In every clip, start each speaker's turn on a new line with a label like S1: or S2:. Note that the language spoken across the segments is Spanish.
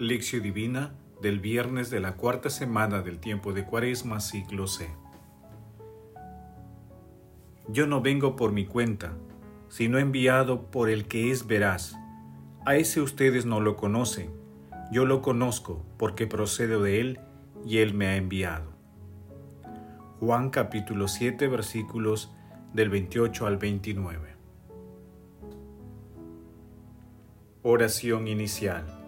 S1: Lección Divina del viernes de la cuarta semana del tiempo de Cuaresma, ciclo C. Yo no vengo por mi cuenta, sino enviado por el que es veraz. A ese ustedes no lo conocen, yo lo conozco porque procedo de él y él me ha enviado. Juan capítulo 7 versículos del 28 al 29. Oración inicial.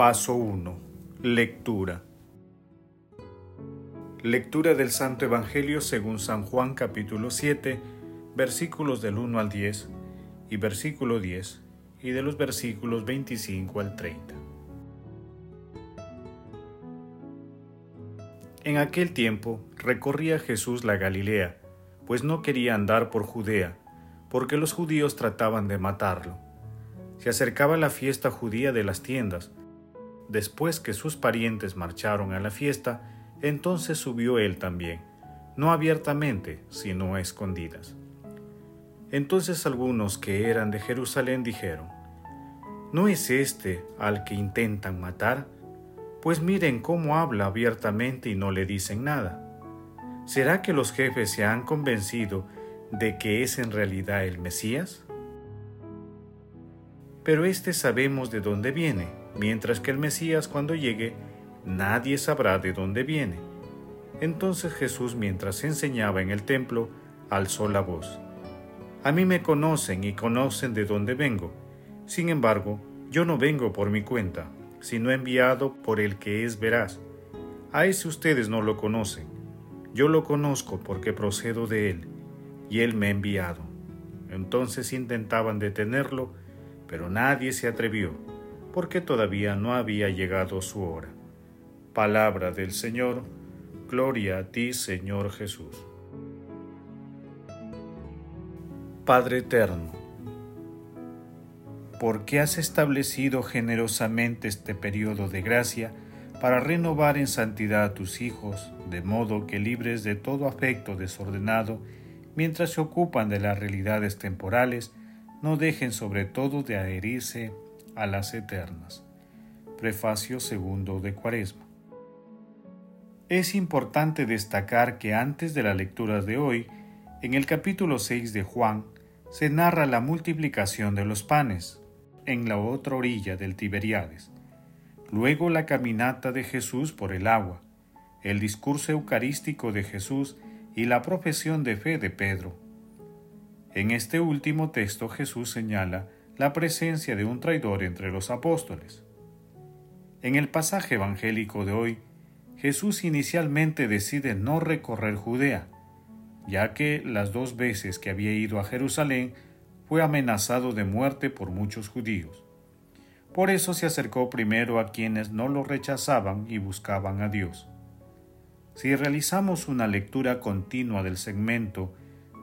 S1: Paso 1. Lectura. Lectura del Santo Evangelio según San Juan capítulo 7, versículos del 1 al 10 y versículo 10 y de los versículos 25 al 30. En aquel tiempo recorría Jesús la Galilea, pues no quería andar por Judea, porque los judíos trataban de matarlo. Se acercaba la fiesta judía de las tiendas. Después que sus parientes marcharon a la fiesta, entonces subió él también, no abiertamente, sino a escondidas. Entonces algunos que eran de Jerusalén dijeron, ¿No es este al que intentan matar? Pues miren cómo habla abiertamente y no le dicen nada. ¿Será que los jefes se han convencido de que es en realidad el Mesías? Pero éste sabemos de dónde viene, mientras que el Mesías cuando llegue, nadie sabrá de dónde viene. Entonces Jesús, mientras enseñaba en el templo, alzó la voz. A mí me conocen y conocen de dónde vengo. Sin embargo, yo no vengo por mi cuenta, sino enviado por el que es veraz. A ese ustedes no lo conocen yo lo conozco porque procedo de él, y él me ha enviado. Entonces intentaban detenerlo, pero nadie se atrevió, porque todavía no había llegado su hora. Palabra del Señor, gloria a ti, Señor Jesús. Padre eterno, ¿por qué has establecido generosamente este periodo de gracia para renovar en santidad a tus hijos, de modo que libres de todo afecto desordenado, mientras se ocupan de las realidades temporales, no dejen sobre todo de adherirse a las eternas. Prefacio segundo de Cuaresma. Es importante destacar que antes de la lectura de hoy, en el capítulo 6 de Juan, se narra la multiplicación de los panes en la otra orilla del Tiberiades luego la caminata de Jesús por el agua, el discurso eucarístico de Jesús y la profesión de fe de Pedro. En este último texto Jesús señala la presencia de un traidor entre los apóstoles. En el pasaje evangélico de hoy, Jesús inicialmente decide no recorrer Judea, ya que las dos veces que había ido a Jerusalén fue amenazado de muerte por muchos judíos. Por eso se acercó primero a quienes no lo rechazaban y buscaban a Dios. Si realizamos una lectura continua del segmento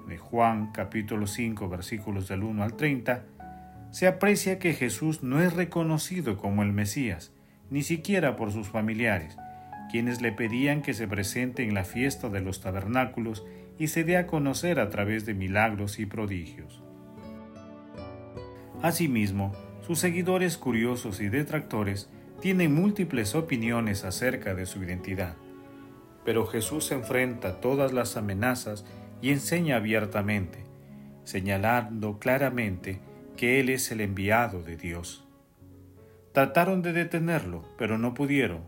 S1: de Juan capítulo 5 versículos del 1 al 30, se aprecia que Jesús no es reconocido como el Mesías, ni siquiera por sus familiares, quienes le pedían que se presente en la fiesta de los tabernáculos y se dé a conocer a través de milagros y prodigios. Asimismo, sus seguidores curiosos y detractores tienen múltiples opiniones acerca de su identidad. Pero Jesús enfrenta todas las amenazas y enseña abiertamente, señalando claramente que Él es el enviado de Dios. Trataron de detenerlo, pero no pudieron,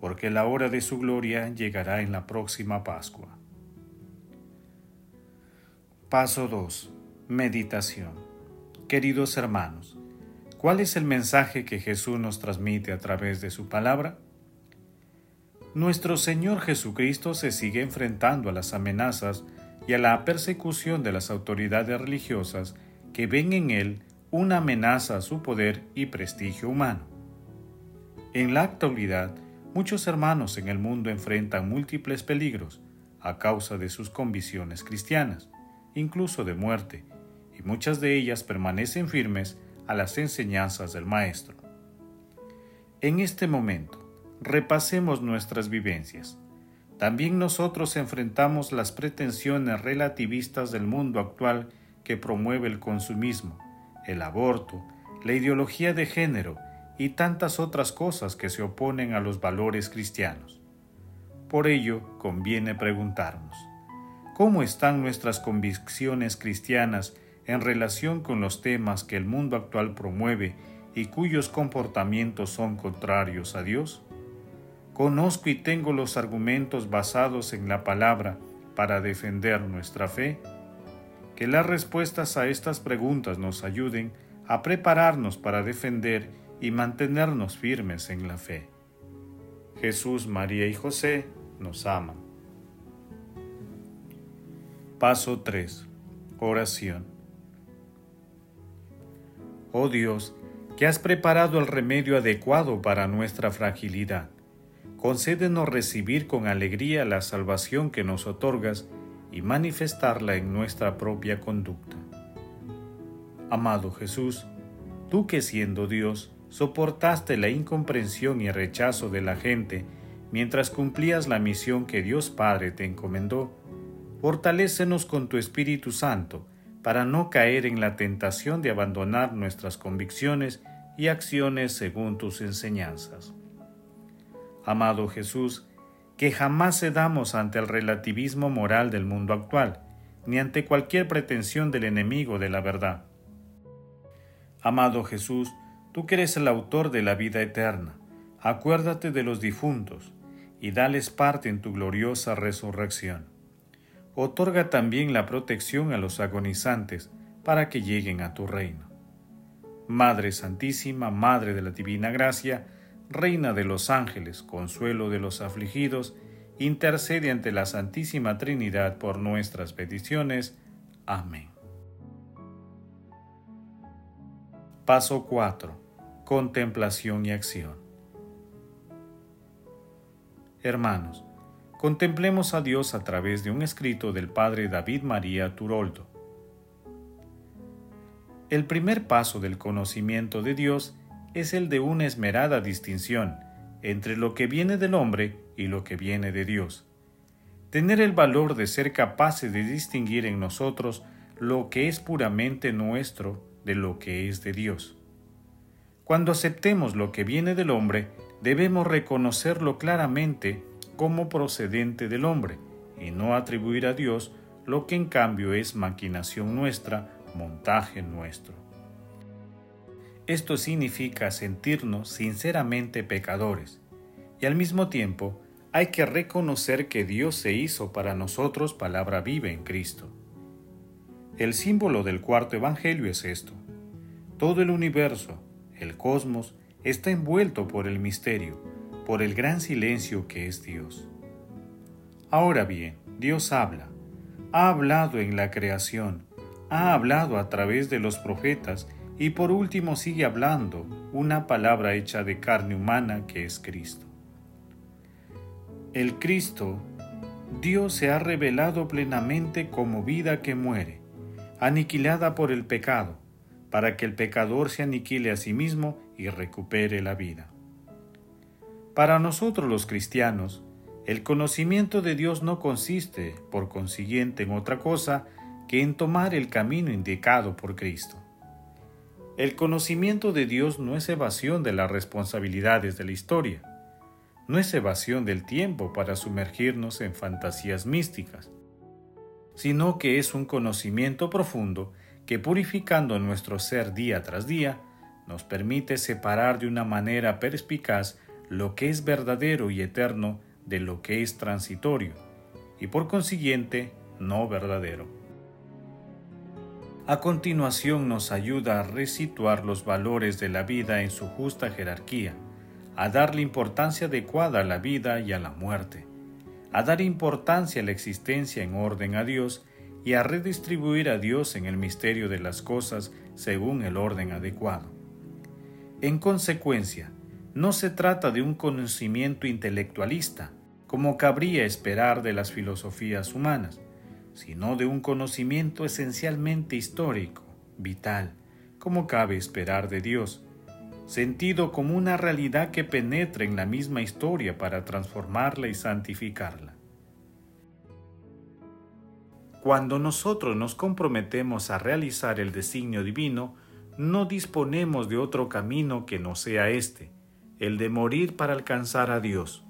S1: porque la hora de su gloria llegará en la próxima Pascua. Paso 2. Meditación. Queridos hermanos, ¿Cuál es el mensaje que Jesús nos transmite a través de su palabra? Nuestro Señor Jesucristo se sigue enfrentando a las amenazas y a la persecución de las autoridades religiosas que ven en Él una amenaza a su poder y prestigio humano. En la actualidad, muchos hermanos en el mundo enfrentan múltiples peligros a causa de sus convicciones cristianas, incluso de muerte, y muchas de ellas permanecen firmes a las enseñanzas del Maestro. En este momento, repasemos nuestras vivencias. También nosotros enfrentamos las pretensiones relativistas del mundo actual que promueve el consumismo, el aborto, la ideología de género y tantas otras cosas que se oponen a los valores cristianos. Por ello, conviene preguntarnos, ¿cómo están nuestras convicciones cristianas en relación con los temas que el mundo actual promueve y cuyos comportamientos son contrarios a Dios? ¿Conozco y tengo los argumentos basados en la palabra para defender nuestra fe? Que las respuestas a estas preguntas nos ayuden a prepararnos para defender y mantenernos firmes en la fe. Jesús, María y José nos aman. Paso 3. Oración. Oh Dios, que has preparado el remedio adecuado para nuestra fragilidad, concédenos recibir con alegría la salvación que nos otorgas y manifestarla en nuestra propia conducta. Amado Jesús, tú que siendo Dios, soportaste la incomprensión y rechazo de la gente mientras cumplías la misión que Dios Padre te encomendó, fortalécenos con tu Espíritu Santo para no caer en la tentación de abandonar nuestras convicciones y acciones según tus enseñanzas. Amado Jesús, que jamás cedamos ante el relativismo moral del mundo actual, ni ante cualquier pretensión del enemigo de la verdad. Amado Jesús, tú que eres el autor de la vida eterna, acuérdate de los difuntos, y dales parte en tu gloriosa resurrección. Otorga también la protección a los agonizantes para que lleguen a tu reino. Madre Santísima, Madre de la Divina Gracia, Reina de los ángeles, consuelo de los afligidos, intercede ante la Santísima Trinidad por nuestras peticiones. Amén. Paso 4. Contemplación y acción. Hermanos, contemplemos a Dios a través de un escrito del Padre David María Turoldo. El primer paso del conocimiento de Dios es el de una esmerada distinción entre lo que viene del hombre y lo que viene de Dios. Tener el valor de ser capaces de distinguir en nosotros lo que es puramente nuestro de lo que es de Dios. Cuando aceptemos lo que viene del hombre, debemos reconocerlo claramente como procedente del hombre y no atribuir a Dios lo que en cambio es maquinación nuestra, montaje nuestro. Esto significa sentirnos sinceramente pecadores y al mismo tiempo hay que reconocer que Dios se hizo para nosotros palabra viva en Cristo. El símbolo del cuarto Evangelio es esto. Todo el universo, el cosmos, está envuelto por el misterio, por el gran silencio que es Dios. Ahora bien, Dios habla, ha hablado en la creación, ha hablado a través de los profetas y por último sigue hablando una palabra hecha de carne humana que es Cristo. El Cristo, Dios se ha revelado plenamente como vida que muere, aniquilada por el pecado, para que el pecador se aniquile a sí mismo y recupere la vida. Para nosotros los cristianos, el conocimiento de Dios no consiste, por consiguiente, en otra cosa que en tomar el camino indicado por Cristo. El conocimiento de Dios no es evasión de las responsabilidades de la historia, no es evasión del tiempo para sumergirnos en fantasías místicas, sino que es un conocimiento profundo que purificando nuestro ser día tras día, nos permite separar de una manera perspicaz lo que es verdadero y eterno de lo que es transitorio, y por consiguiente no verdadero. A continuación nos ayuda a resituar los valores de la vida en su justa jerarquía, a darle importancia adecuada a la vida y a la muerte, a dar importancia a la existencia en orden a Dios y a redistribuir a Dios en el misterio de las cosas según el orden adecuado. En consecuencia, no se trata de un conocimiento intelectualista, como cabría esperar de las filosofías humanas, sino de un conocimiento esencialmente histórico, vital, como cabe esperar de Dios, sentido como una realidad que penetra en la misma historia para transformarla y santificarla. Cuando nosotros nos comprometemos a realizar el designio divino, no disponemos de otro camino que no sea este, el de morir para alcanzar a Dios.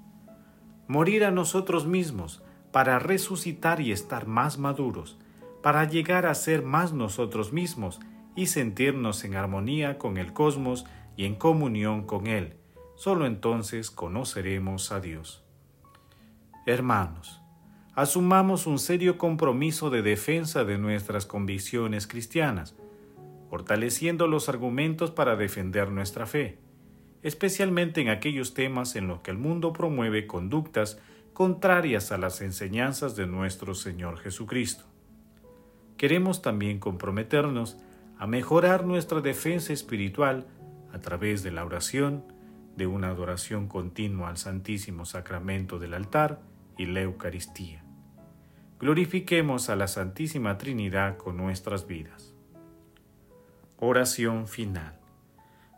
S1: Morir a nosotros mismos para resucitar y estar más maduros, para llegar a ser más nosotros mismos y sentirnos en armonía con el cosmos y en comunión con Él. Solo entonces conoceremos a Dios. Hermanos, asumamos un serio compromiso de defensa de nuestras convicciones cristianas, fortaleciendo los argumentos para defender nuestra fe, especialmente en aquellos temas en los que el mundo promueve conductas contrarias a las enseñanzas de nuestro Señor Jesucristo. Queremos también comprometernos a mejorar nuestra defensa espiritual a través de la oración, de una adoración continua al Santísimo Sacramento del altar y la Eucaristía glorifiquemos a la Santísima Trinidad con nuestras vidas. Oración final.